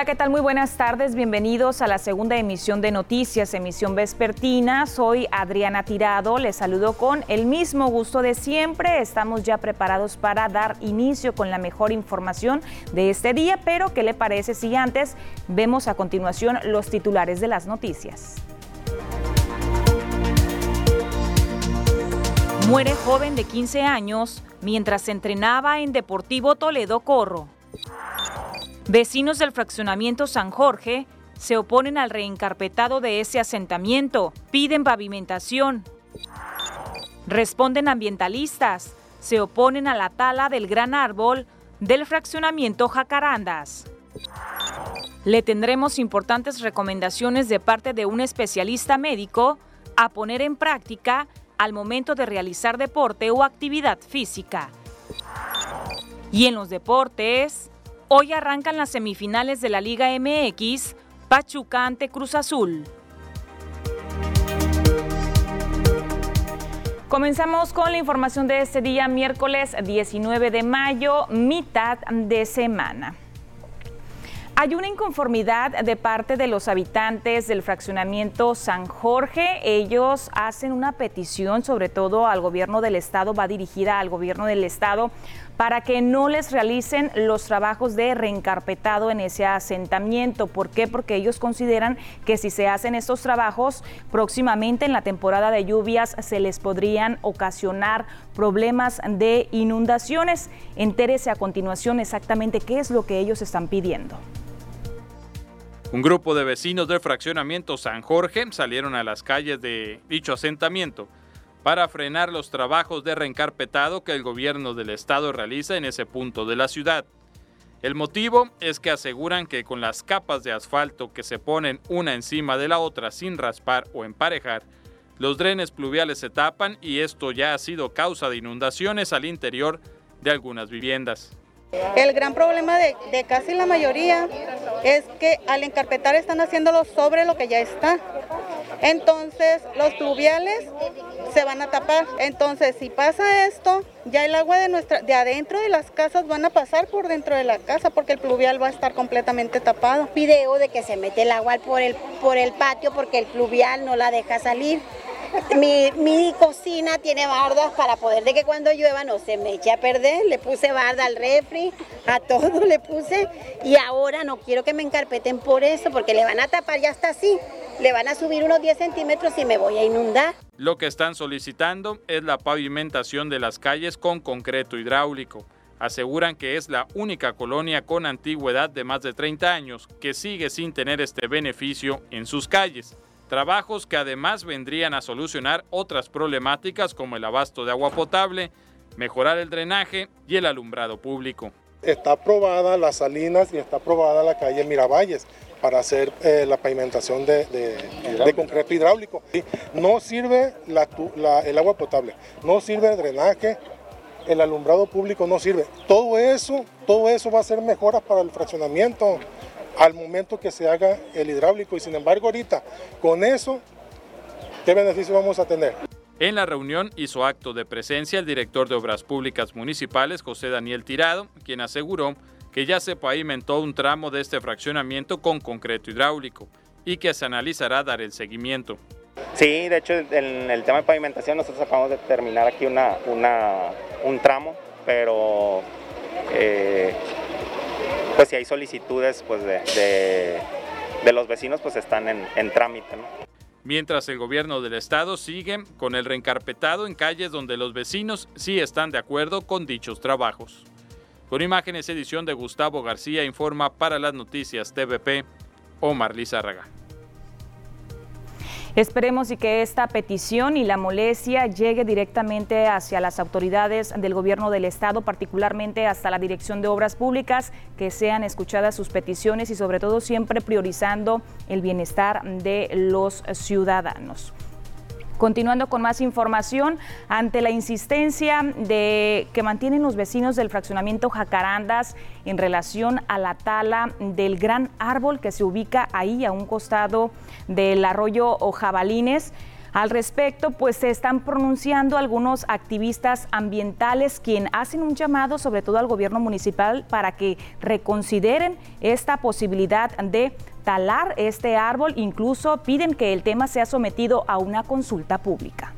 Hola, ¿qué tal? Muy buenas tardes. Bienvenidos a la segunda emisión de Noticias, emisión vespertina. Soy Adriana Tirado. Les saludo con el mismo gusto de siempre. Estamos ya preparados para dar inicio con la mejor información de este día, pero ¿qué le parece si antes vemos a continuación los titulares de las noticias? Muere joven de 15 años mientras entrenaba en Deportivo Toledo Corro. Vecinos del fraccionamiento San Jorge se oponen al reencarpetado de ese asentamiento, piden pavimentación. Responden ambientalistas, se oponen a la tala del gran árbol del fraccionamiento Jacarandas. Le tendremos importantes recomendaciones de parte de un especialista médico a poner en práctica al momento de realizar deporte o actividad física. Y en los deportes, Hoy arrancan las semifinales de la Liga MX, Pachuca ante Cruz Azul. Comenzamos con la información de este día, miércoles 19 de mayo, mitad de semana. Hay una inconformidad de parte de los habitantes del fraccionamiento San Jorge. Ellos hacen una petición, sobre todo al gobierno del estado, va dirigida al gobierno del estado, para que no les realicen los trabajos de reencarpetado en ese asentamiento. ¿Por qué? Porque ellos consideran que si se hacen estos trabajos próximamente en la temporada de lluvias se les podrían ocasionar problemas de inundaciones. Entérese a continuación exactamente qué es lo que ellos están pidiendo. Un grupo de vecinos del fraccionamiento San Jorge salieron a las calles de dicho asentamiento para frenar los trabajos de reencarpetado que el gobierno del estado realiza en ese punto de la ciudad. El motivo es que aseguran que con las capas de asfalto que se ponen una encima de la otra sin raspar o emparejar, los drenes pluviales se tapan y esto ya ha sido causa de inundaciones al interior de algunas viviendas. El gran problema de, casi la mayoría es que al encarpetar están haciéndolo sobre lo que ya está. Entonces los pluviales se van a tapar. Entonces si pasa esto, ya el agua de nuestra de adentro de las casas van a pasar por dentro de la casa porque el pluvial va a estar completamente tapado. Video de que se mete el agua por el por el patio porque el pluvial no la deja salir. Mi, cocina tiene bardas para poder de que cuando llueva no se me eche a perder. Le puse barda al refri, a todo le puse. Y ahora no quiero que me encarpeten por eso, porque le van a tapar ya hasta así. Le van a subir unos 10 centímetros y me voy a inundar. Lo que están solicitando es la pavimentación de las calles con concreto hidráulico. Aseguran que es la única colonia con antigüedad de más de 30 años que sigue sin tener este beneficio en sus calles trabajos que además vendrían a solucionar otras problemáticas como el abasto de agua potable, mejorar el drenaje y el alumbrado público. Está aprobada las salinas y está aprobada la calle Miravalles para hacer eh, la pavimentación de, concreto hidráulico. No sirve el agua potable, no sirve el drenaje, el alumbrado público no sirve. Todo eso, todo eso va a ser mejoras para el fraccionamiento al momento que se haga el hidráulico y sin embargo ahorita con eso, ¿qué beneficio vamos a tener? En la reunión hizo acto de presencia el director de Obras Públicas Municipales, José Daniel Tirado, quien aseguró que ya se pavimentó un tramo de este fraccionamiento con concreto hidráulico y que se analizará dar el seguimiento. Sí, de hecho en el tema de pavimentación nosotros acabamos de terminar aquí una, un tramo, pero eh, pues si hay solicitudes pues de, los vecinos pues están en, trámite. Mientras el gobierno del estado sigue con el reencarpetado en calles donde los vecinos sí están de acuerdo con dichos trabajos. Con imágenes edición de Gustavo García informa para las noticias TVP Omar Lizárraga. Esperemos y que esta petición y la molestia llegue directamente hacia las autoridades del gobierno del estado, particularmente hasta la Dirección de Obras Públicas, que sean escuchadas sus peticiones y sobre todo siempre priorizando el bienestar de los ciudadanos. Continuando con más información, ante la insistencia de que mantienen los vecinos del fraccionamiento Jacarandas en relación a la tala del gran árbol que se ubica ahí a un costado del arroyo Jabalines, Al respecto, pues se están pronunciando algunos activistas ambientales quien hacen un llamado sobre todo al gobierno municipal para que reconsideren esta posibilidad de talar este árbol, incluso piden que el tema sea sometido a una consulta pública.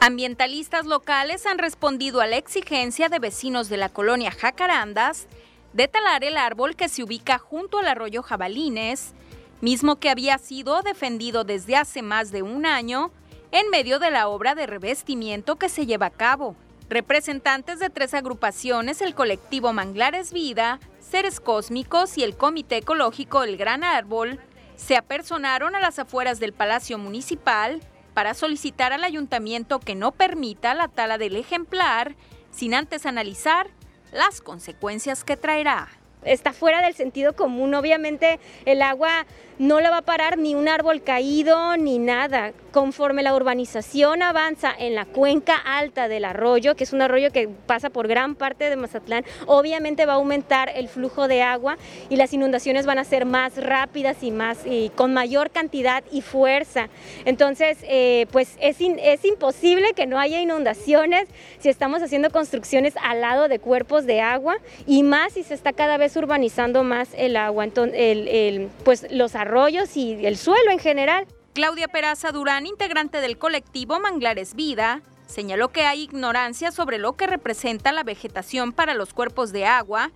Ambientalistas locales han respondido a la exigencia de vecinos de la colonia Jacarandas de talar el árbol que se ubica junto al arroyo Jabalines mismo que había sido defendido desde hace más de un año en medio de la obra de revestimiento que se lleva a cabo. Representantes de tres agrupaciones, el colectivo Manglares Vida, Seres Cósmicos y el Comité Ecológico El Gran Árbol, se apersonaron a las afueras del Palacio Municipal para solicitar al ayuntamiento que no permita la tala del ejemplar sin antes analizar las consecuencias que traerá está fuera del sentido común. Obviamente el agua no la va a parar ni un árbol caído ni nada. Conforme la urbanización avanza en la cuenca alta del arroyo, que es un arroyo que pasa por gran parte de Mazatlán, obviamente va a aumentar el flujo de agua y las inundaciones van a ser más rápidas y más y con mayor cantidad y fuerza. Entonces, eh, pues es, es imposible que no haya inundaciones si estamos haciendo construcciones al lado de cuerpos de agua y más si se está cada vez urbanizando más el agua, entonces, pues los arroyos y el suelo en general. Claudia Peraza Durán, integrante del colectivo Manglares Vida, señaló que hay ignorancia sobre lo que representa la vegetación para los cuerpos de agua,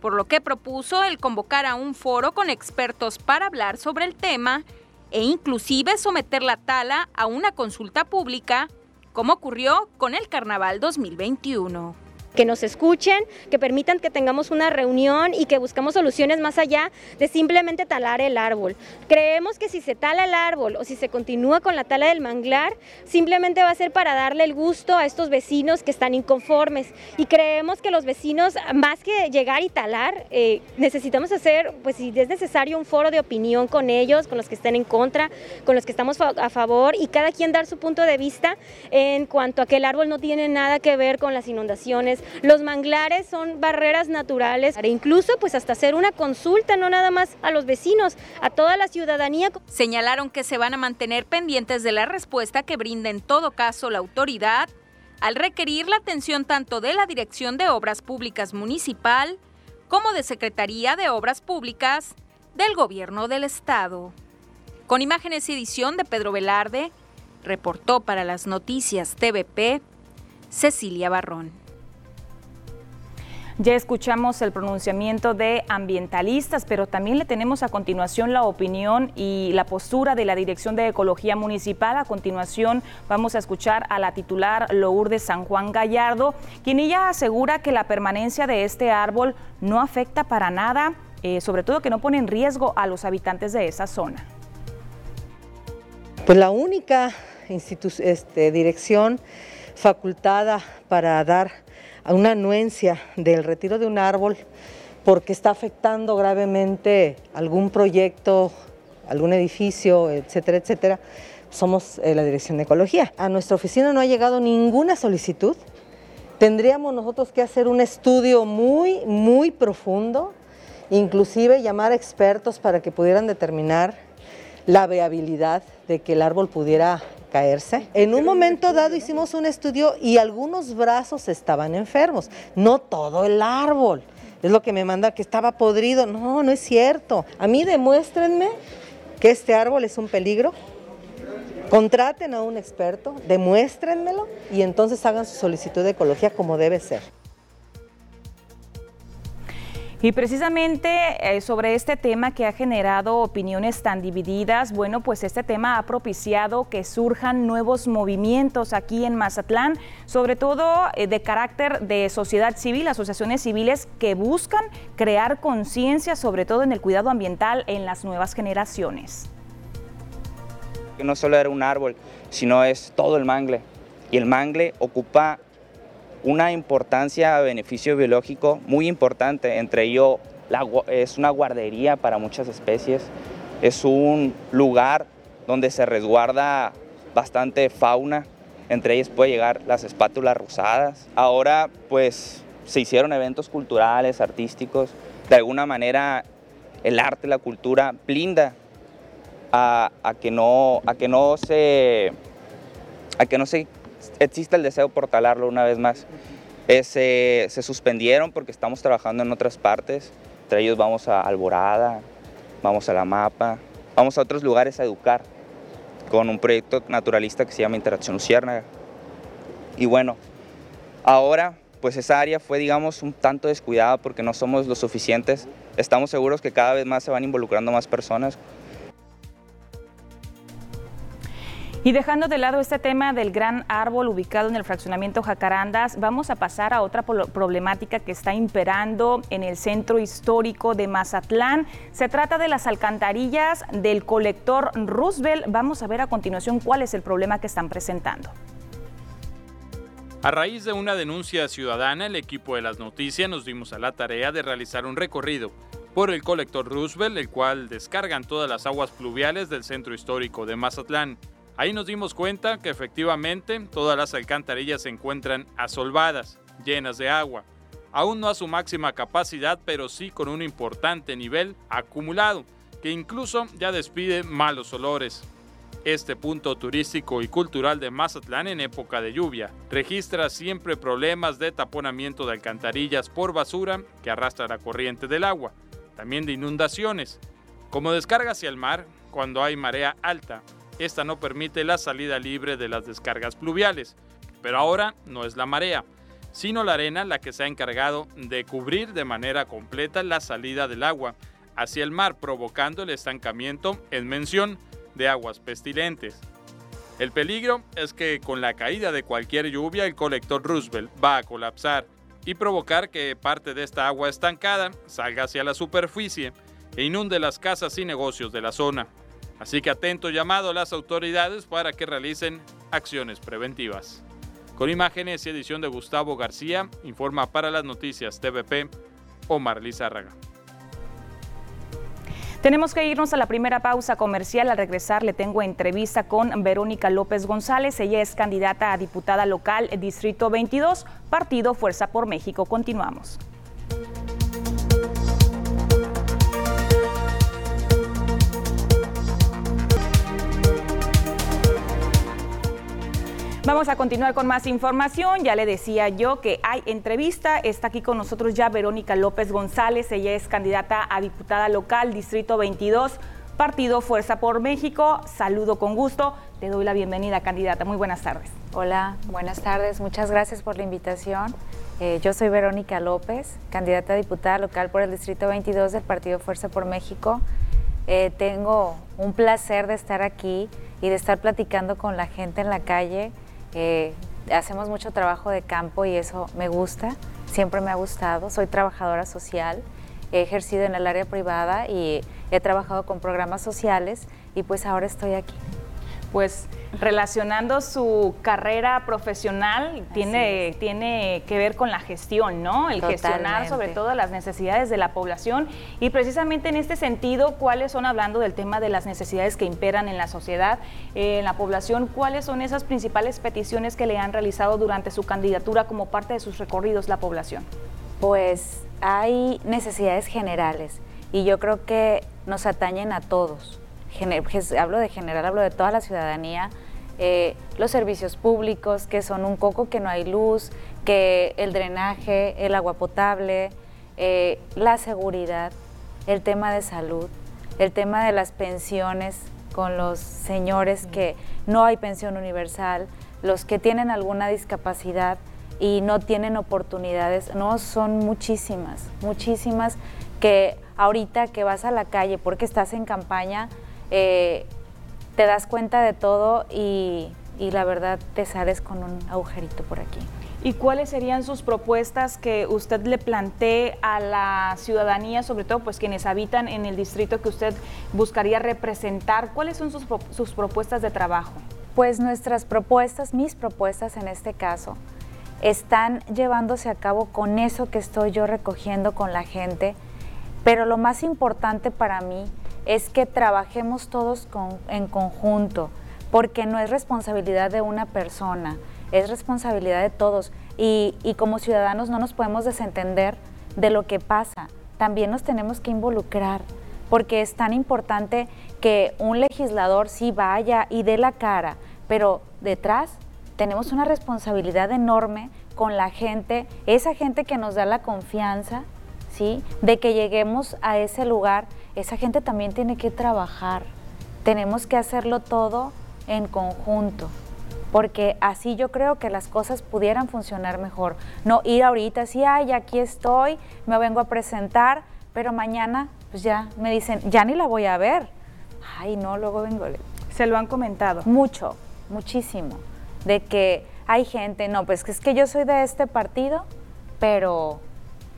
por lo que propuso el convocar a un foro con expertos para hablar sobre el tema e inclusive someter la tala a una consulta pública, como ocurrió con el Carnaval 2021 que nos escuchen, que permitan que tengamos una reunión y que buscamos soluciones más allá de simplemente talar el árbol. Creemos que si se tala el árbol o si se continúa con la tala del manglar, simplemente va a ser para darle el gusto a estos vecinos que están inconformes. Y creemos que los vecinos, más que llegar y talar, eh, necesitamos hacer, pues si es necesario, un foro de opinión con ellos, con los que estén en contra, con los que estamos a favor y cada quien dar su punto de vista en cuanto a que el árbol no tiene nada que ver con las inundaciones, los manglares son barreras naturales, e incluso pues hasta hacer una consulta, no nada más a los vecinos, a toda la ciudadanía. Señalaron que se van a mantener pendientes de la respuesta que brinda en todo caso la autoridad al requerir la atención tanto de la Dirección de Obras Públicas Municipal como de Secretaría de Obras Públicas del Gobierno del Estado. Con imágenes y edición de Pedro Velarde, reportó para las noticias TVP Cecilia Barrón. Ya escuchamos el pronunciamiento de ambientalistas, pero también le tenemos a continuación la opinión y la postura de la Dirección de Ecología Municipal. A continuación vamos a escuchar a la titular Lourdes San Juan Gallardo, quien ella asegura que la permanencia de este árbol no afecta para nada, eh, sobre todo que no pone en riesgo a los habitantes de esa zona. Pues la única este, dirección facultada para dar a una anuencia del retiro de un árbol porque está afectando gravemente algún proyecto, algún edificio, etcétera, etcétera, somos eh, la Dirección de Ecología. A nuestra oficina no ha llegado ninguna solicitud. Tendríamos nosotros que hacer un estudio muy, muy profundo, inclusive llamar a expertos para que pudieran determinar la viabilidad de que el árbol pudiera caerse. En un momento dado hicimos un estudio y algunos brazos estaban enfermos, no todo el árbol. Es lo que me manda que estaba podrido. No, no es cierto. A mí demuéstrenme que este árbol es un peligro. Contraten a un experto, demuéstrenmelo y entonces hagan su solicitud de ecología como debe ser. Y precisamente eh, sobre este tema que ha generado opiniones tan divididas, bueno, pues este tema ha propiciado que surjan nuevos movimientos aquí en Mazatlán, sobre todo eh, de carácter de sociedad civil, asociaciones civiles que buscan crear conciencia, sobre todo en el cuidado ambiental en las nuevas generaciones. No solo era un árbol, sino es todo el mangle. Y el mangle ocupa una importancia, beneficio biológico muy importante, entre ellos es una guardería para muchas especies, es un lugar donde se resguarda bastante fauna, entre ellas puede llegar las espátulas rosadas. Ahora pues se hicieron eventos culturales, artísticos, de alguna manera el arte, la cultura blinda a, que no, a que no se a que no se exista el deseo por talarlo una vez más. se suspendieron porque estamos trabajando en otras partes, entre ellos vamos a Alborada, vamos a La Mapa, vamos a otros lugares a educar con un proyecto naturalista que se llama Interacción Luciérnaga. Y bueno, ahora pues esa área fue digamos un tanto descuidada porque no somos lo suficientes. Estamos seguros que cada vez más se van involucrando más personas Y dejando de lado este tema del gran árbol ubicado en el fraccionamiento Jacarandas, vamos a pasar a otra problemática que está imperando en el centro histórico de Mazatlán. Se trata de las alcantarillas del colector Roosevelt. Vamos a ver a continuación cuál es el problema que están presentando. A raíz de una denuncia ciudadana, el equipo de las noticias nos dimos a la tarea de realizar un recorrido por el colector Roosevelt, el cual descargan todas las aguas pluviales del centro histórico de Mazatlán. Ahí nos dimos cuenta que efectivamente todas las alcantarillas se encuentran asolvadas, llenas de agua, aún no a su máxima capacidad, pero sí con un importante nivel acumulado, que incluso ya despide malos olores. Este punto turístico y cultural de Mazatlán en época de lluvia registra siempre problemas de taponamiento de alcantarillas por basura que arrastra la corriente del agua, también de inundaciones. Como descarga hacia el mar, cuando hay marea alta, esta no permite la salida libre de las descargas pluviales, pero ahora no es la marea, sino la arena la que se ha encargado de cubrir de manera completa la salida del agua hacia el mar, provocando el estancamiento en mención de aguas pestilentes. El peligro es que con la caída de cualquier lluvia el colector Roosevelt va a colapsar y provocar que parte de esta agua estancada salga hacia la superficie e inunde las casas y negocios de la zona. Así que atento llamado a las autoridades para que realicen acciones preventivas. Con imágenes y edición de Gustavo García, informa para las noticias TVP Omar Lizárraga. Tenemos que irnos a la primera pausa comercial. Al regresar le tengo entrevista con Verónica López González. Ella es candidata a diputada local Distrito 22, Partido Fuerza por México. Continuamos. Vamos a continuar con más información. Ya le decía yo que hay entrevista. Está aquí con nosotros ya Verónica López González. Ella es candidata a diputada local, Distrito 22, Partido Fuerza por México. Saludo con gusto. Te doy la bienvenida, candidata. Muy buenas tardes. Hola, buenas tardes. Muchas gracias por la invitación. Eh, yo soy Verónica López, candidata a diputada local por el Distrito 22 del Partido Fuerza por México. Eh, tengo un placer de estar aquí y de estar platicando con la gente en la calle hacemos mucho trabajo de campo y eso me gusta, siempre me ha gustado. Soy trabajadora social, he ejercido en el área privada y he trabajado con programas sociales y pues ahora estoy aquí pues relacionando su carrera profesional tiene, tiene que ver con la gestión, ¿no? El gestionar sobre todo las necesidades de la población y precisamente en este sentido, ¿cuáles son, hablando del tema de las necesidades que imperan en la sociedad, eh, en la población, cuáles son esas principales peticiones que le han realizado durante su candidatura como parte de sus recorridos la población? Pues hay necesidades generales y yo creo que nos atañen a todos hablo de general, hablo de toda la ciudadanía, eh, los servicios públicos, que son un coco que no hay luz, que el drenaje, el agua potable, eh, la seguridad, el tema de salud, el tema de las pensiones con los señores que no hay pensión universal, los que tienen alguna discapacidad y no tienen oportunidades, no son muchísimas, muchísimas que ahorita que vas a la calle porque estás en campaña, eh, te das cuenta de todo y, la verdad te sales con un agujerito por aquí. ¿Y cuáles serían sus propuestas que usted le plantee a la ciudadanía, sobre todo pues quienes habitan en el distrito que usted buscaría representar? ¿Cuáles son sus, sus propuestas de trabajo? Pues nuestras propuestas, mis propuestas en este caso, están llevándose a cabo con eso que estoy yo recogiendo con la gente, pero lo más importante para mí es que trabajemos todos en conjunto, porque no es responsabilidad de una persona, es responsabilidad de todos. Y, como ciudadanos no nos podemos desentender de lo que pasa, también nos tenemos que involucrar, porque es tan importante que un legislador sí vaya y dé la cara, pero detrás tenemos una responsabilidad enorme con la gente, esa gente que nos da la confianza, ¿sí? De que lleguemos a ese lugar, esa gente también tiene que trabajar. Tenemos que hacerlo todo en conjunto, porque así yo creo que las cosas pudieran funcionar mejor. No ir ahorita así, ay, aquí estoy, me vengo a presentar, pero mañana pues ya me dicen, ya ni la voy a ver. Ay, no, luego vengo. Se lo han comentado. Mucho, muchísimo. De que hay gente, no, pues es que yo soy de este partido, pero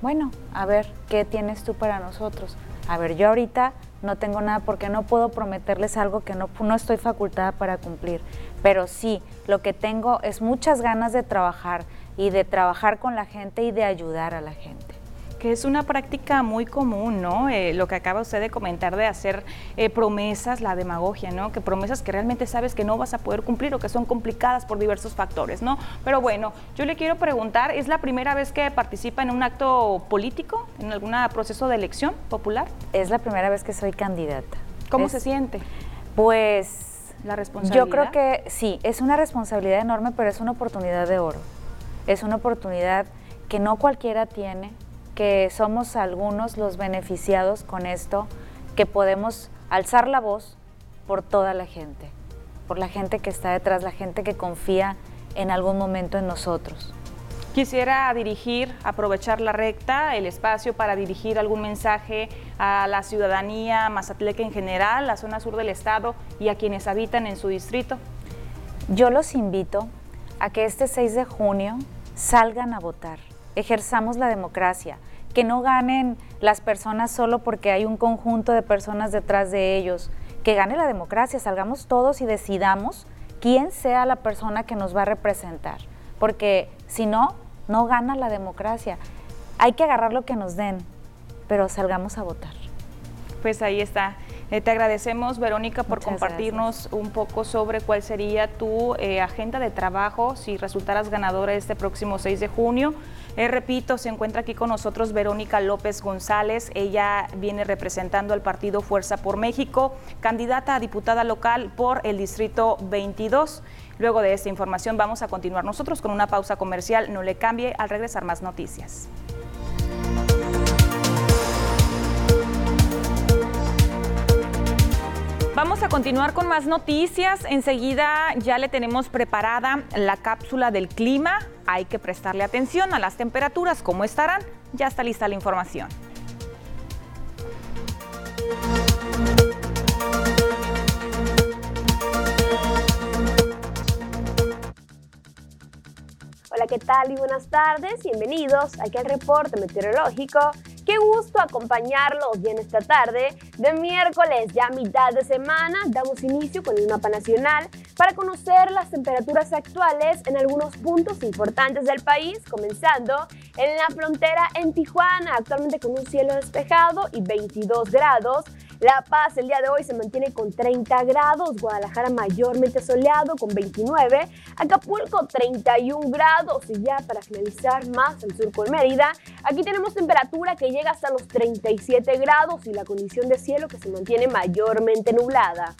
bueno, a ver, ¿qué tienes tú para nosotros? A ver, yo ahorita no tengo nada porque no puedo prometerles algo que no, no estoy facultada para cumplir, pero sí, lo que tengo es muchas ganas de trabajar y de trabajar con la gente y de ayudar a la gente que es una práctica muy común, ¿no? Eh, lo que acaba usted de comentar de hacer eh, promesas, la demagogia, ¿no? Que promesas que realmente sabes que no vas a poder cumplir o que son complicadas por diversos factores, ¿no? Pero bueno, yo le quiero preguntar, ¿es la primera vez que participa en un acto político, en algún proceso de elección popular? Es la primera vez que soy candidata. ¿Cómo se siente? Pues la responsabilidad. Yo creo que sí, es una responsabilidad enorme, pero es una oportunidad de oro. Es una oportunidad que no cualquiera tiene, que somos algunos los beneficiados con esto, que podemos alzar la voz por toda la gente, por la gente que está detrás, la gente que confía en algún momento en nosotros. Quisiera dirigir, aprovechar la recta, el espacio para dirigir algún mensaje a la ciudadanía mazatleca en general, la zona sur del estado y a quienes habitan en su distrito. Yo los invito a que este 6 de junio salgan a votar ejerzamos la democracia, que no ganen las personas solo porque hay un conjunto de personas detrás de ellos, que gane la democracia, salgamos todos y decidamos quién sea la persona que nos va a representar, porque si no, no gana la democracia. Hay que agarrar lo que nos den, pero salgamos a votar. Pues ahí está. Eh, te agradecemos, Verónica, por compartirnos un poco sobre cuál sería tu eh, agenda de trabajo si resultaras ganadora este próximo 6 de junio. Eh, repito, se encuentra aquí con nosotros Verónica López González. Ella viene representando al partido Fuerza por México, candidata a diputada local por el Distrito 22. Luego de esta información vamos a continuar nosotros con una pausa comercial. No le cambie al regresar más noticias. Vamos a continuar con más noticias. Enseguida ya le tenemos preparada la cápsula del clima. Hay que prestarle atención a las temperaturas, cómo estarán. Ya está lista la información. Hola, ¿qué tal y buenas tardes? Bienvenidos aquí al reporte meteorológico Qué gusto acompañarlos y en esta tarde de miércoles, ya mitad de semana, damos inicio con el mapa nacional para conocer las temperaturas actuales en algunos puntos importantes del país, comenzando en la frontera en Tijuana, actualmente con un cielo despejado y 22 grados. La Paz el día de hoy se mantiene con 30 grados, Guadalajara mayormente soleado con 29, Acapulco 31 grados y ya para finalizar más el sur con Mérida, aquí tenemos temperatura que llega hasta los 37 grados y la condición de cielo que se mantiene mayormente nublada.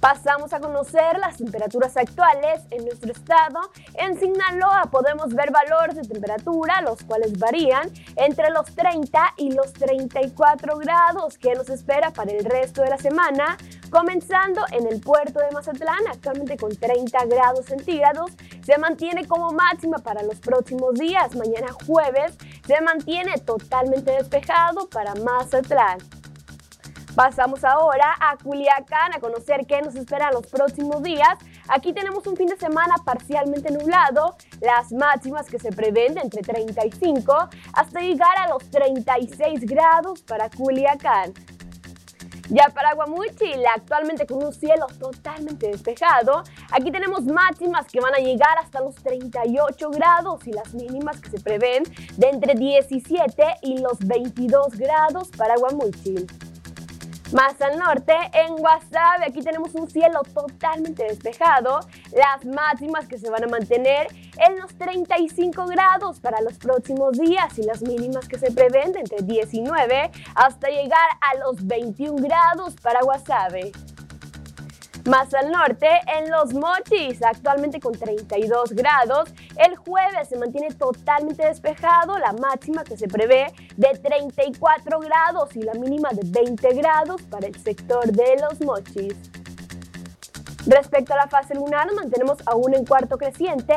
Pasamos a conocer las temperaturas actuales en nuestro estado. En Sinaloa podemos ver valores de temperatura, los cuales varían entre los 30 y los 34 grados que nos espera para el resto de la semana, comenzando en el puerto de Mazatlán, actualmente con 30 grados centígrados. Se mantiene como máxima para los próximos días. Mañana jueves se mantiene totalmente despejado para Mazatlán. Pasamos ahora a Culiacán a conocer qué nos espera los próximos días. Aquí tenemos un fin de semana parcialmente nublado, las máximas que se prevén entre 35 hasta llegar a los 36 grados para Culiacán. Ya para Guamuchil, actualmente con un cielo totalmente despejado, aquí tenemos máximas que van a llegar hasta los 38 grados y las mínimas que se prevén de entre 17 y los 22 grados para Guamuchil. Más al norte, en Guasave, aquí tenemos un cielo totalmente despejado, las máximas que se van a mantener en los 35 grados para los próximos días y las mínimas que se prevén de entre 19 hasta llegar a los 21 grados para Guasave. Más al norte, en Los Mochis, actualmente con 32 grados, el jueves se mantiene totalmente despejado, la máxima que se prevé de 34 grados y la mínima de 20 grados para el sector de Los Mochis. Respecto a la fase lunar, mantenemos aún en cuarto creciente.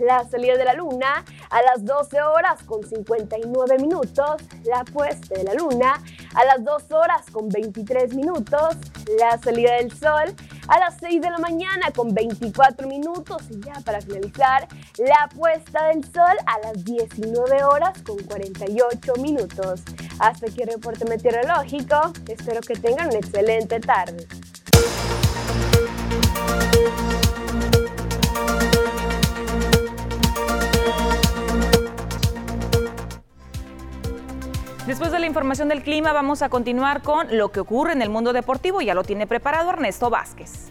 La salida de la luna a las 12 horas con 59 minutos, la puesta de la luna a las 2 horas con 23 minutos, la salida del sol a las 6 de la mañana con 24 minutos. Y ya para finalizar, la puesta del sol a las 19 horas con 48 minutos. Hasta aquí el reporte meteorológico, espero que tengan una excelente tarde. Después de la información del clima, vamos a continuar con lo que ocurre en el mundo deportivo. Ya lo tiene preparado Ernesto Vázquez.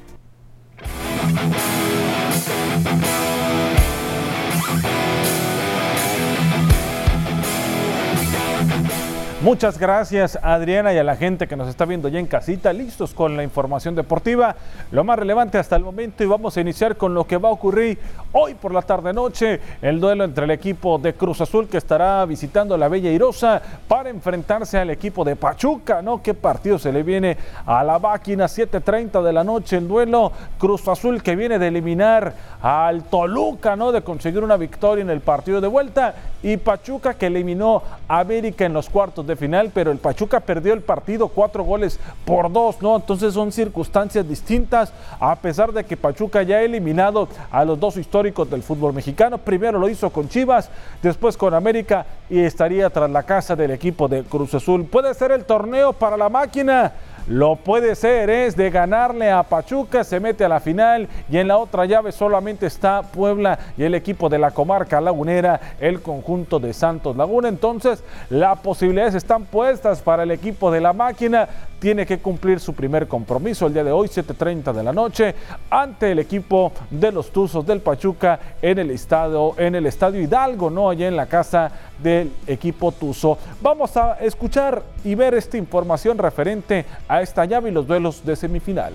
Muchas gracias Adriana y a la gente que nos está viendo ya en casita, listos con la información deportiva, lo más relevante hasta el momento y vamos a iniciar con lo que va a ocurrir hoy por la tarde noche, el duelo entre el equipo de Cruz Azul que estará visitando la Bella Irosa para enfrentarse al equipo de Pachuca, ¿no? ¿Qué partido se le viene a la máquina? 7.30 de la noche el duelo Cruz Azul que viene de eliminar al Toluca, ¿no? De conseguir una victoria en el partido de vuelta y Pachuca que eliminó a América en los cuartos final, pero el Pachuca perdió el partido cuatro goles por dos, ¿no? Entonces son circunstancias distintas, a pesar de que Pachuca ya ha eliminado a los dos históricos del fútbol mexicano. Primero lo hizo con Chivas, después con América y estaría tras la casa del equipo de Cruz Azul. Puede ser el torneo para la máquina lo puede ser, es de ganarle a Pachuca, se mete a la final y en la otra llave solamente está Puebla y el equipo de la comarca lagunera, el conjunto de Santos Laguna. Entonces, las posibilidades están puestas para el equipo de la máquina. Tiene que cumplir su primer compromiso el día de hoy, 7:30 de la noche, ante el equipo de los Tuzos del Pachuca en el estadio, en el estadio Hidalgo, no allá en la casa del equipo Tuzo. Vamos a escuchar y ver esta información referente a esta llave y los duelos de semifinal.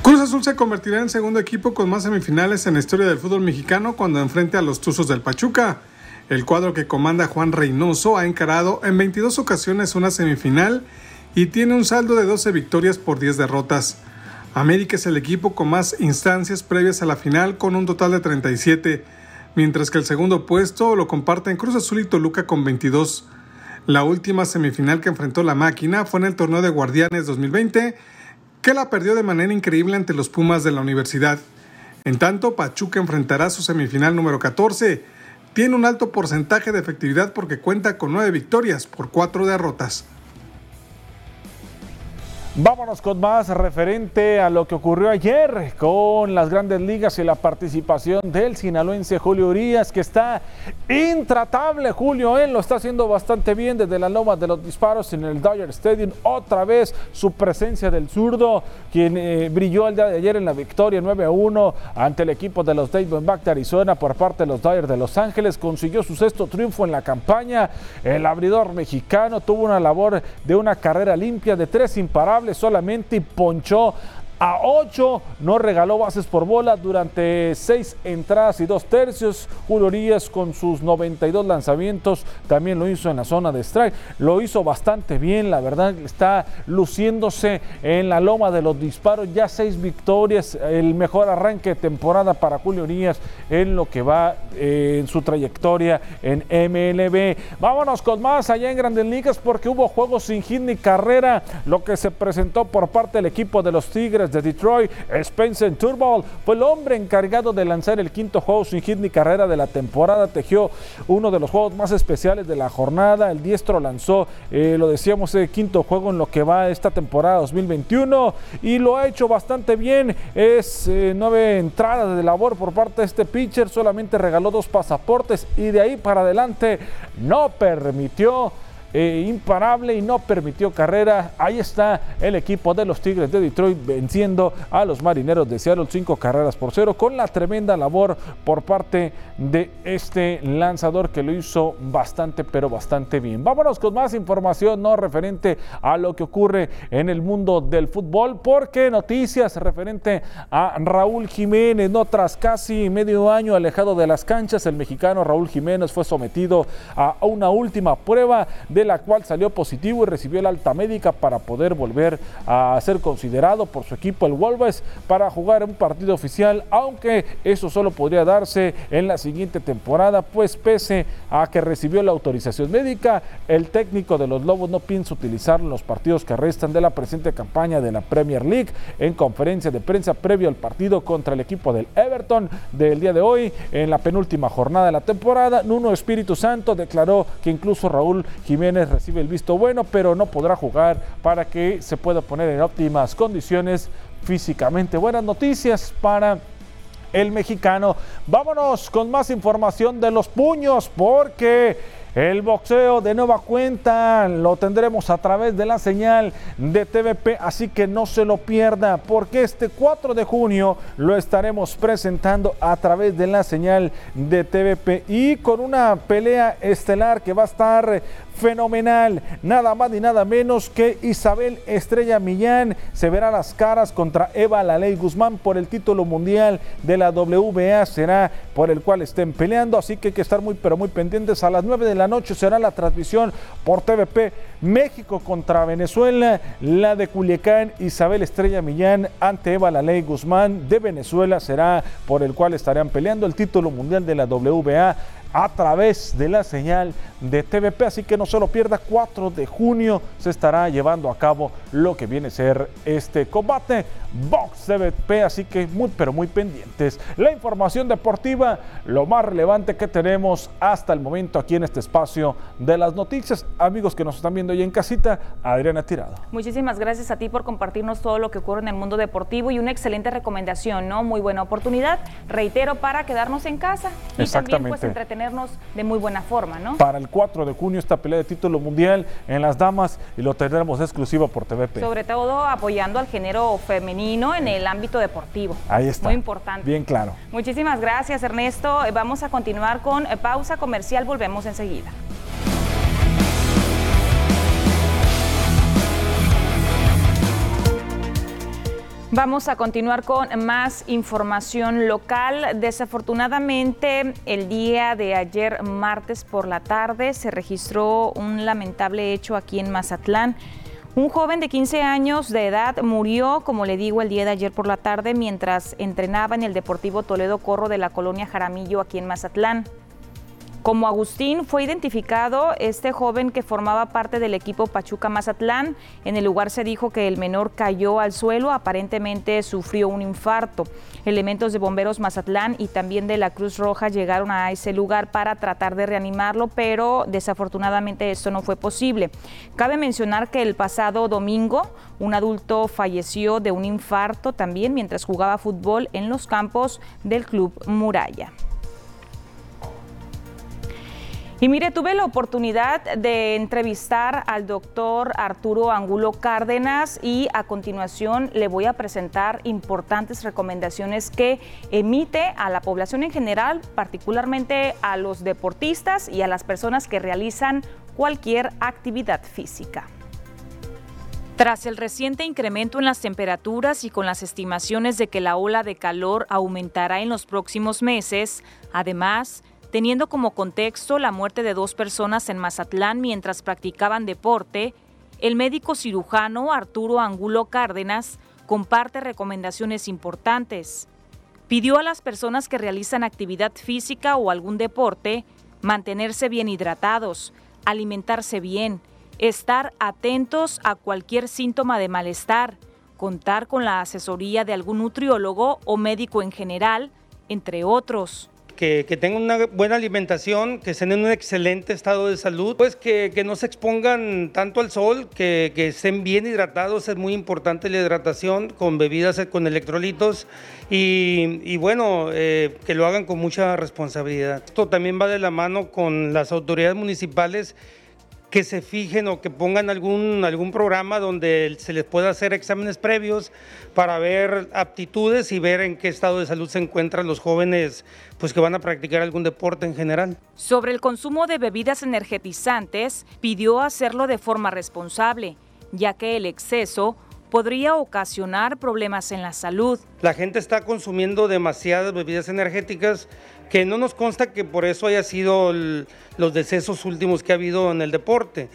Cruz Azul se convertirá en segundo equipo con más semifinales en la historia del fútbol mexicano cuando enfrente a los Tuzos del Pachuca. El cuadro que comanda Juan Reynoso ha encarado en 22 ocasiones una semifinal y tiene un saldo de 12 victorias por 10 derrotas. América es el equipo con más instancias previas a la final con un total de 37 mientras que el segundo puesto lo comparten Cruz Azul y Toluca con 22. La última semifinal que enfrentó la máquina fue en el torneo de Guardianes 2020, que la perdió de manera increíble ante los Pumas de la universidad. En tanto, Pachuca enfrentará su semifinal número 14. Tiene un alto porcentaje de efectividad porque cuenta con 9 victorias por 4 derrotas. Vámonos con más referente a lo que ocurrió ayer con las grandes ligas y la participación del sinaloense Julio Urias, que está intratable. Julio, él lo está haciendo bastante bien desde la loma de los disparos en el Dodger Stadium. Otra vez su presencia del zurdo, quien eh, brilló el día de ayer en la victoria 9-1 ante el equipo de los Diamondbacks de Arizona por parte de los Dodgers de Los Ángeles. Consiguió su sexto triunfo en la campaña. El abridor mexicano tuvo una labor de una carrera limpia de tres imparables solamente ponchó a 8, no regaló bases por bola durante 6 entradas y 2 tercios. Julio Urias con sus 92 lanzamientos también lo hizo en la zona de strike. Lo hizo bastante bien, la verdad está luciéndose en la loma de los disparos. Ya 6 victorias, el mejor arranque de temporada para Julio Urias en lo que va eh, en su trayectoria en MLB. Vámonos con más allá en Grandes Ligas porque hubo juegos sin hit ni carrera, lo que se presentó por parte del equipo de los Tigres de Detroit, Spencer Turnbull fue el hombre encargado de lanzar el quinto juego sin hit ni carrera de la temporada. Tejió uno de los juegos más especiales de la jornada. El diestro lanzó, eh, lo decíamos, el quinto juego en lo que va esta temporada 2021 y lo ha hecho bastante bien. Es eh, nueve entradas de labor por parte de este pitcher. Solamente regaló dos pasaportes y de ahí para adelante no permitió eh, imparable y no permitió carrera. Ahí está el equipo de los Tigres de Detroit venciendo a los marineros de Seattle cinco carreras por cero con la tremenda labor por parte de este lanzador que lo hizo bastante, pero bastante bien. Vámonos con más información no referente a lo que ocurre en el mundo del fútbol, porque noticias referente a Raúl Jiménez, no tras casi medio año alejado de las canchas, el mexicano Raúl Jiménez fue sometido a una última prueba la cual salió positivo y recibió la alta médica para poder volver a ser considerado por su equipo el Wolves para jugar un partido oficial, aunque eso solo podría darse en la siguiente temporada, pues pese a que recibió la autorización médica, el técnico de los Lobos no piensa utilizarlo en los partidos que restan de la presente campaña de la Premier League. En conferencia de prensa previo al partido contra el equipo del Everton del día de hoy, en la penúltima jornada de la temporada, Nuno Espíritu Santo declaró que incluso Raúl Jiménez recibe el visto bueno, pero no podrá jugar para que se pueda poner en óptimas condiciones físicamente. Buenas noticias para el mexicano. Vámonos con más información de los puños porque el boxeo de nueva cuenta lo tendremos a través de la señal de TVP, así que no se lo pierda porque este 4 de junio lo estaremos presentando a través de la señal de TVP y con una pelea estelar que va a estar fenomenal. Nada más ni nada menos que Isabel Estrella Millán se verá las caras contra Eva Laley Guzmán por el título mundial de la WBA. Será por el cual estén peleando. Así que hay que estar muy, pero muy pendientes. A las 9 de la noche será la transmisión por TVP México contra Venezuela. La de Culiacán, Isabel Estrella Millán ante Eva Laley Guzmán de Venezuela será por el cual estarán peleando el título mundial de la WBA a través de la señal de TVP, así que no se lo pierda, 4 de junio se estará llevando a cabo lo que viene a ser este combate Box TVP, así que muy pero muy pendientes. La información deportiva, lo más relevante que tenemos hasta el momento aquí en este espacio de las noticias. Amigos que nos están viendo ahí en casita, Adriana Tirado. Muchísimas gracias a ti por compartirnos todo lo que ocurre en el mundo deportivo y una excelente recomendación, ¿no? Muy buena oportunidad, reitero, para quedarnos en casa y también pues entretenernos de muy buena forma, ¿no? Para el 4 de junio esta pelea de título mundial en las damas y lo tendremos exclusivo por TVP. Sobre todo apoyando al género femenino en el ámbito deportivo. Ahí está. Muy importante. Bien claro. Muchísimas gracias Ernesto. Vamos a continuar con eh, pausa comercial. Volvemos enseguida. Vamos a continuar con más información local. Desafortunadamente, el día de ayer, martes por la tarde, se registró un lamentable hecho aquí en Mazatlán. Un joven de 15 años de edad murió, como le digo, el día de ayer por la tarde mientras entrenaba en el Deportivo Toledo Corro de la colonia Jaramillo aquí en Mazatlán. Como Agustín fue identificado este joven que formaba parte del equipo Pachuca Mazatlán. En el lugar se dijo que el menor cayó al suelo, aparentemente sufrió un infarto. Elementos de bomberos Mazatlán y también de la Cruz Roja llegaron a ese lugar para tratar de reanimarlo, pero desafortunadamente esto no fue posible. Cabe mencionar que el pasado domingo un adulto falleció de un infarto también mientras jugaba fútbol en los campos del Club Muralla. Y mire, tuve la oportunidad de entrevistar al doctor Arturo Angulo Cárdenas y a continuación le voy a presentar importantes recomendaciones que emite a la población en general, particularmente a los deportistas y a las personas que realizan cualquier actividad física. Tras el reciente incremento en las temperaturas y con las estimaciones de que la ola de calor aumentará en los próximos meses, además, teniendo como contexto la muerte de dos personas en Mazatlán mientras practicaban deporte, el médico cirujano Arturo Angulo Cárdenas comparte recomendaciones importantes. Pidió a las personas que realizan actividad física o algún deporte mantenerse bien hidratados, alimentarse bien, estar atentos a cualquier síntoma de malestar, contar con la asesoría de algún nutriólogo o médico en general, entre otros que, tengan una buena alimentación, que estén en un excelente estado de salud, pues que, no se expongan tanto al sol, que, estén bien hidratados, es muy importante la hidratación con bebidas con electrolitos y, bueno, eh, que lo hagan con mucha responsabilidad. Esto también va de la mano con las autoridades municipales que se fijen o que pongan algún, algún programa donde se les pueda hacer exámenes previos para ver aptitudes y ver en qué estado de salud se encuentran los jóvenes pues que van a practicar algún deporte en general. Sobre el consumo de bebidas energetizantes, pidió hacerlo de forma responsable, ya que el exceso podría ocasionar problemas en la salud. La gente está consumiendo demasiadas bebidas energéticas que no nos consta que por eso haya sido los decesos últimos que ha habido en el deporte,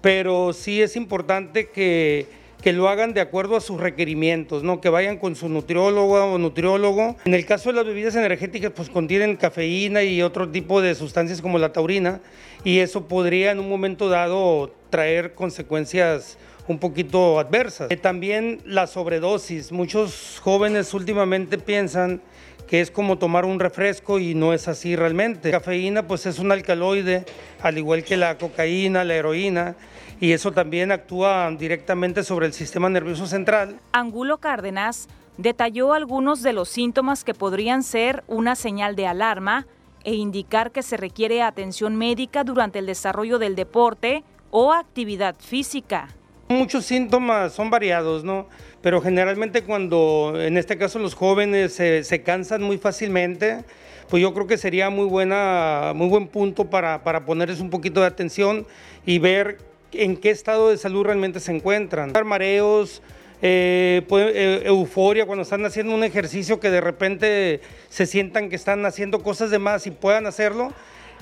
pero sí es importante que, que, lo hagan de acuerdo a sus requerimientos, ¿no? que vayan con su nutriólogo o nutriólogo. En el caso de las bebidas energéticas, pues contienen cafeína y otro tipo de sustancias como la taurina, y eso podría en un momento dado traer consecuencias un poquito adversas. También la sobredosis. Muchos jóvenes últimamente piensan que es como tomar un refresco y no es así realmente. La cafeína pues es un alcaloide, al igual que la cocaína, la heroína, y eso también actúa directamente sobre el sistema nervioso central. Angulo Cárdenas detalló algunos de los síntomas que podrían ser una señal de alarma e indicar que se requiere atención médica durante el desarrollo del deporte o actividad física. Muchos síntomas son variados, ¿no? Pero generalmente cuando, en este caso, los jóvenes se, cansan muy fácilmente, pues yo creo que sería muy, buena, muy buen punto para, para ponerles un poquito de atención y ver en qué estado de salud realmente se encuentran. Mareos, eh, eh, euforia cuando están haciendo un ejercicio que de repente se sientan que están haciendo cosas de más y puedan hacerlo,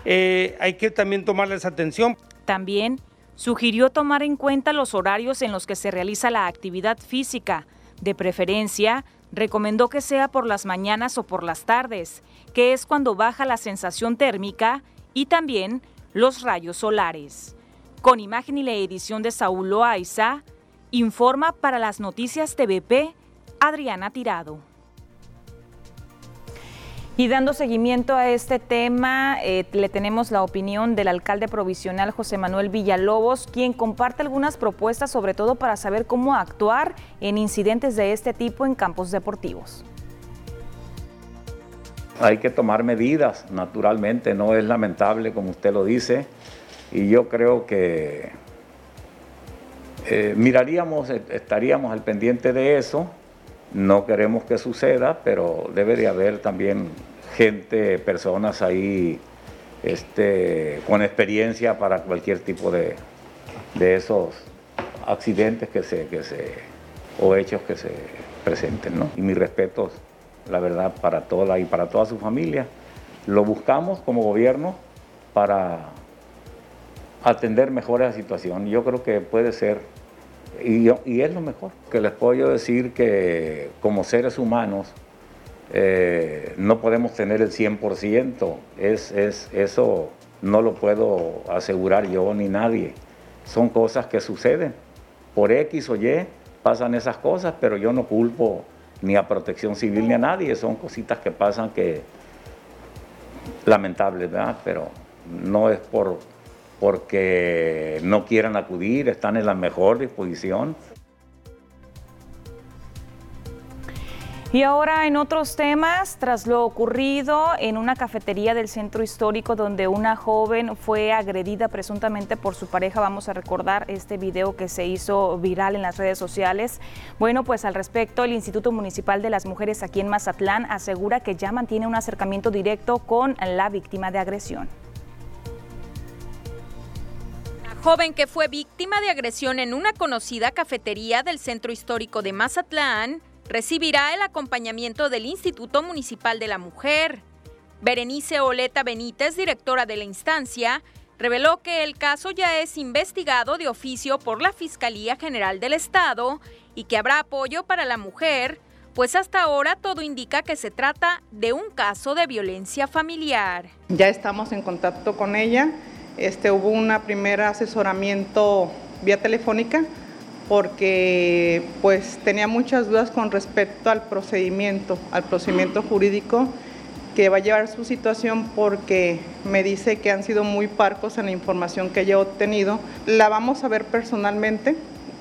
eh, hay que también tomarles atención. También Sugirió tomar en cuenta los horarios en los que se realiza la actividad física. De preferencia, recomendó que sea por las mañanas o por las tardes, que es cuando baja la sensación térmica y también los rayos solares. Con imagen y la edición de Saúl Loaiza, informa para las noticias TVP Adriana Tirado. Y dando seguimiento a este tema, eh, le tenemos la opinión del alcalde provisional José Manuel Villalobos, quien comparte algunas propuestas, sobre todo para saber cómo actuar en incidentes de este tipo en campos deportivos. Hay que tomar medidas, naturalmente, no es lamentable como usted lo dice, y yo creo que eh, miraríamos, estaríamos al pendiente de eso, no queremos que suceda, pero debe de haber también gente, personas ahí este, con experiencia para cualquier tipo de, esos accidentes que se, que se, o hechos que se presenten. ¿no? Y mis respetos, la verdad, para toda y para toda su familia. Lo buscamos como gobierno para atender mejor esa situación. Yo creo que puede ser y, es lo mejor. Que les puedo decir que como seres humanos eh, no podemos tener el 100%. Es, es, eso no lo puedo asegurar yo ni nadie. Son cosas que suceden. Por X o Y pasan esas cosas, pero yo no culpo ni a protección civil ni a nadie. Son cositas que pasan que lamentables, ¿verdad? Pero no es por porque no quieran acudir, están en la mejor disposición. Y ahora en otros temas, tras lo ocurrido en una cafetería del centro histórico donde una joven fue agredida presuntamente por su pareja, vamos a recordar este video que se hizo viral en las redes sociales. Bueno, pues al respecto, el Instituto Municipal de las Mujeres aquí en Mazatlán asegura que ya mantiene un acercamiento directo con la víctima de agresión. Joven que fue víctima de agresión en una conocida cafetería del centro histórico de Mazatlán recibirá el acompañamiento del Instituto Municipal de la Mujer. Berenice Oleta Benítez, directora de la instancia, reveló que el caso ya es investigado de oficio por la Fiscalía General del Estado y que habrá apoyo para la mujer, pues hasta ahora todo indica que se trata de un caso de violencia familiar. Ya estamos en contacto con ella este, hubo un primer asesoramiento vía telefónica porque pues tenía muchas dudas con respecto al procedimiento, al procedimiento jurídico que va a llevar su situación porque me dice que han sido muy parcos en la información que yo he obtenido. La vamos a ver personalmente,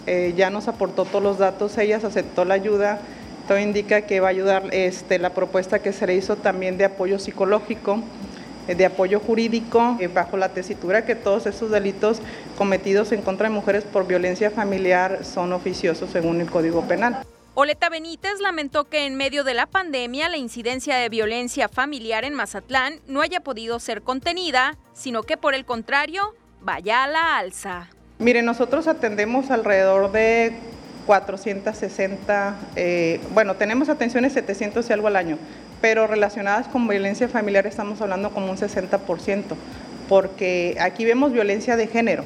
eh, ya nos aportó todos los datos, ella aceptó la ayuda, todo indica que va a ayudar este, la propuesta que se le hizo también de apoyo psicológico de apoyo jurídico eh, bajo la tesitura que todos esos delitos cometidos en contra de mujeres por violencia familiar son oficiosos según el Código Penal. Oleta Benítez lamentó que en medio de la pandemia la incidencia de violencia familiar en Mazatlán no haya podido ser contenida, sino que por el contrario vaya a la alza. Mire, nosotros atendemos alrededor de 460, eh, bueno, tenemos atenciones 700 y algo al año, pero relacionadas con violencia familiar estamos hablando como un 60%, porque aquí vemos violencia de género,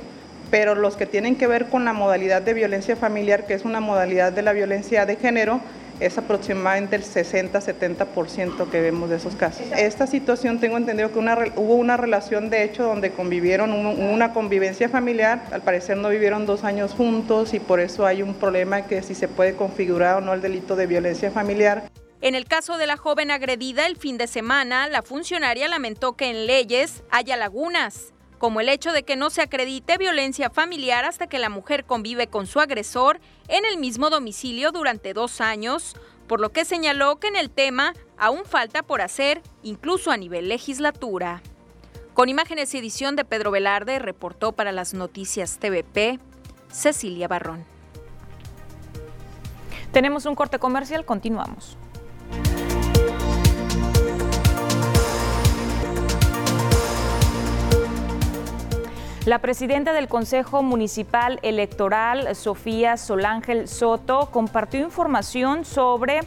pero los que tienen que ver con la modalidad de violencia familiar, que es una modalidad de la violencia de género, es aproximadamente el 60-70% que vemos de esos casos. Esta situación tengo entendido que hubo una relación de hecho donde convivieron, una convivencia familiar, al parecer no vivieron dos años juntos y por eso hay un problema que si se puede configurar o no el delito de violencia familiar. En el caso de la joven agredida el fin de semana, la funcionaria lamentó que en leyes haya lagunas, como el hecho de que no se acredite violencia familiar hasta que la mujer convive con su agresor en el mismo domicilio durante dos años, por lo que señaló que en el tema aún falta por hacer, incluso a nivel legislatura. Con imágenes y edición de Pedro Velarde, reportó para las noticias TVP Cecilia Barrón. Tenemos un corte comercial, continuamos. La presidenta del Consejo Municipal Electoral, Sofía Solángel Soto, compartió información sobre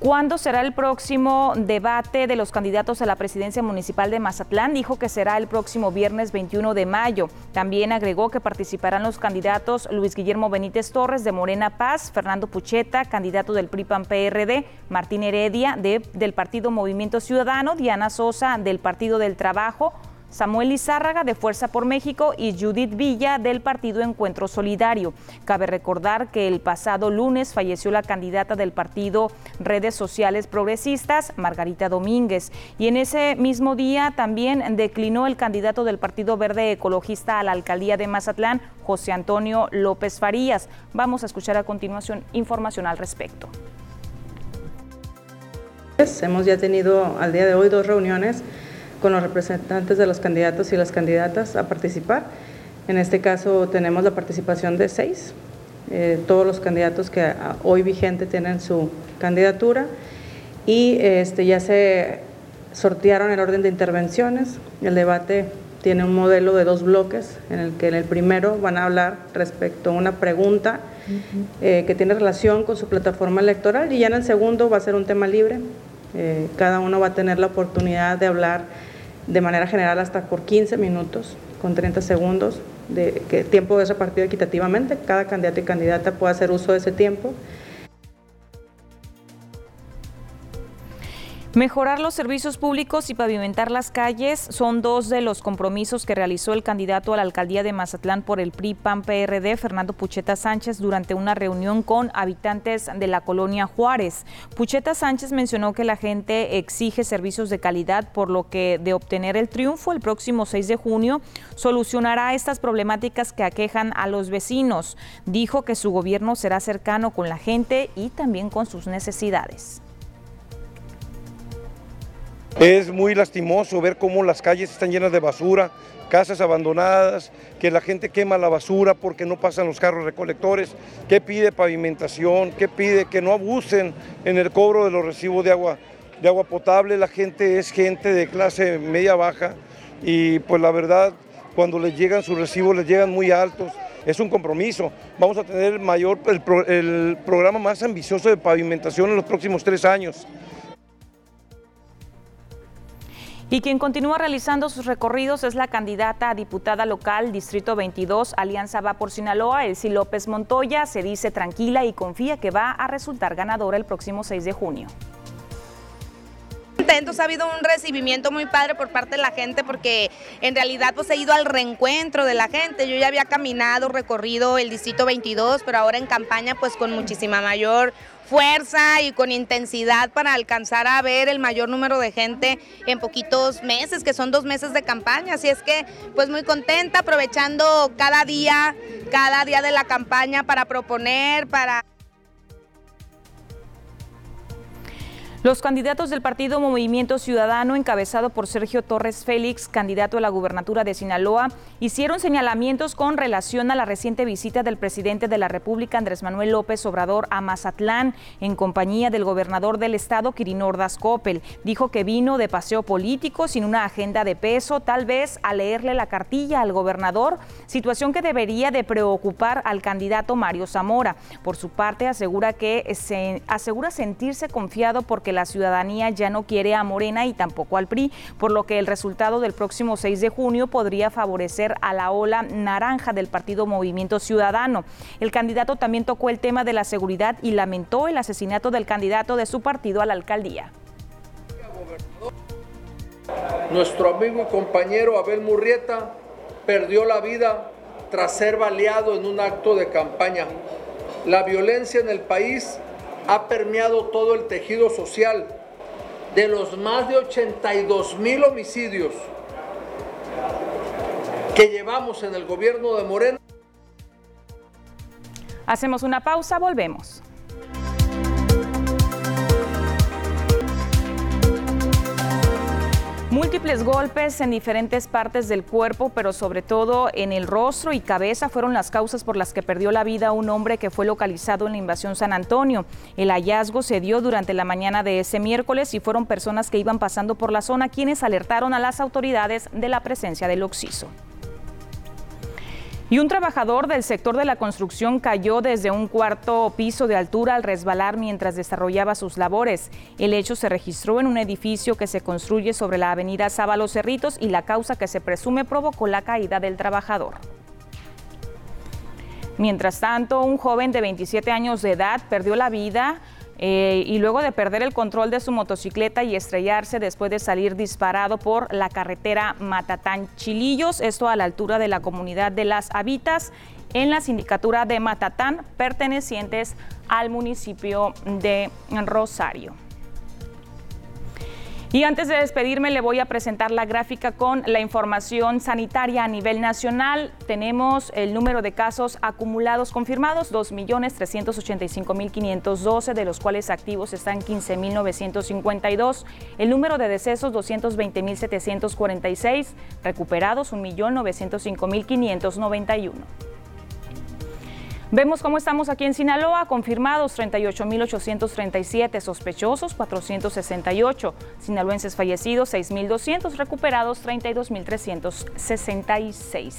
¿Cuándo será el próximo debate de los candidatos a la presidencia municipal de Mazatlán? Dijo que será el próximo viernes 21 de mayo. También agregó que participarán los candidatos Luis Guillermo Benítez Torres de Morena Paz, Fernando Pucheta, candidato del PRIPAN PRD, Martín Heredia del Partido Movimiento Ciudadano, Diana Sosa del Partido del Trabajo, Samuel Lizárraga de Fuerza por México y Judith Villa del Partido Encuentro Solidario. Cabe recordar que el pasado lunes falleció la candidata del partido Redes Sociales Progresistas, Margarita Domínguez, y en ese mismo día también declinó el candidato del Partido Verde Ecologista a la alcaldía de Mazatlán, José Antonio López Farías. Vamos a escuchar a continuación información al respecto. Hemos ya tenido al día de hoy dos reuniones con los representantes de los candidatos y las candidatas a participar. En este caso tenemos la participación de seis, eh, todos los candidatos que hoy vigente tienen su candidatura y este, ya se sortearon el orden de intervenciones. El debate tiene un modelo de dos bloques en el que en el primero van a hablar respecto a una pregunta eh, que tiene relación con su plataforma electoral y ya en el segundo va a ser un tema libre. Eh, cada uno va a tener la oportunidad de hablar de manera general hasta por 15 minutos con 30 segundos de que tiempo es repartido equitativamente, cada candidato y candidata puede hacer uso de ese tiempo Mejorar los servicios públicos y pavimentar las calles son dos de los compromisos que realizó el candidato a la alcaldía de Mazatlán por el PRI-PAN-PRD, Fernando Pucheta Sánchez, durante una reunión con habitantes de la colonia Juárez. Pucheta Sánchez mencionó que la gente exige servicios de calidad, por lo que de obtener el triunfo el próximo 6 de junio solucionará estas problemáticas que aquejan a los vecinos. Dijo que su gobierno será cercano con la gente y también con sus necesidades. Es muy lastimoso ver cómo las calles están llenas de basura, casas abandonadas, que la gente quema la basura porque no pasan los carros recolectores, que pide pavimentación, que pide que no abusen en el cobro de los recibos de agua, de agua potable. La gente es gente de clase media baja y pues la verdad cuando les llegan sus recibos les llegan muy altos. Es un compromiso. Vamos a tener el, el programa más ambicioso de pavimentación en los próximos tres años. Y quien continúa realizando sus recorridos es la candidata a diputada local Distrito 22, Alianza Va por Sinaloa, Elsie López Montoya. Se dice tranquila y confía que va a resultar ganadora el próximo 6 de junio ha habido un recibimiento muy padre por parte de la gente porque en realidad pues he ido al reencuentro de la gente. Yo ya había caminado, recorrido el distrito 22, pero ahora en campaña pues con muchísima mayor fuerza y con intensidad para alcanzar a ver el mayor número de gente en poquitos meses, que son dos meses de campaña. Así es que, pues muy contenta, aprovechando cada día, cada día de la campaña para proponer, para... Los candidatos del partido Movimiento Ciudadano, encabezado por Sergio Torres Félix, candidato a la gubernatura de Sinaloa, hicieron señalamientos con relación a la reciente visita del presidente de la República, Andrés Manuel López Obrador, a Mazatlán, en compañía del gobernador del estado, Quirino Ordaz Coppel. Dijo que vino de paseo político sin una agenda de peso, tal vez a leerle la cartilla al gobernador, situación que debería de preocupar al candidato Mario Zamora. Por su parte, asegura que se asegura sentirse confiado porque la ciudadanía ya no quiere a Morena y tampoco al PRI, por lo que el resultado del próximo 6 de junio podría favorecer a la ola naranja del partido Movimiento Ciudadano. El candidato también tocó el tema de la seguridad y lamentó el asesinato del candidato de su partido a la alcaldía. Nuestro amigo y compañero Abel Murrieta perdió la vida tras ser baleado en un acto de campaña. La violencia en el país ha permeado todo el tejido social. De los más de 82 mil homicidios que llevamos en el gobierno de Morena. Hacemos una pausa, volvemos. Múltiples golpes en diferentes partes del cuerpo, pero sobre todo en el rostro y cabeza fueron las causas por las que perdió la vida un hombre que fue localizado en la invasión San Antonio. El hallazgo se dio durante la mañana de ese miércoles y fueron personas que iban pasando por la zona quienes alertaron a las autoridades de la presencia del occiso. Y un trabajador del sector de la construcción cayó desde un cuarto piso de altura al resbalar mientras desarrollaba sus labores. El hecho se registró en un edificio que se construye sobre la avenida Sábalo Cerritos y la causa que se presume provocó la caída del trabajador. Mientras tanto, un joven de 27 años de edad perdió la vida eh, y luego de perder el control de su motocicleta y estrellarse después de salir disparado por la carretera Matatán-Chilillos, esto a la altura de la comunidad de Las Habitas en la sindicatura de Matatán, pertenecientes al municipio de Rosario. Y antes de despedirme, le voy a presentar la gráfica con la información sanitaria a nivel nacional. Tenemos el número de casos acumulados confirmados, 2.385.512, de los cuales activos están 15.952. El número de decesos, 220.746. Recuperados, 1.905.591. Vemos cómo estamos aquí en Sinaloa, confirmados 38.837, sospechosos 468, sinaloenses fallecidos 6.200, recuperados 32.366.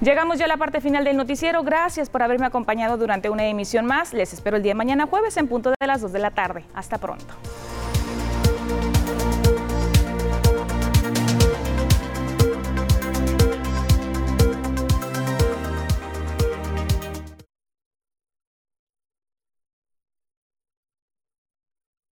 Llegamos ya a la parte final del noticiero. Gracias por haberme acompañado durante una emisión más. Les espero el día de mañana jueves en punto de las 2 de la tarde. Hasta pronto.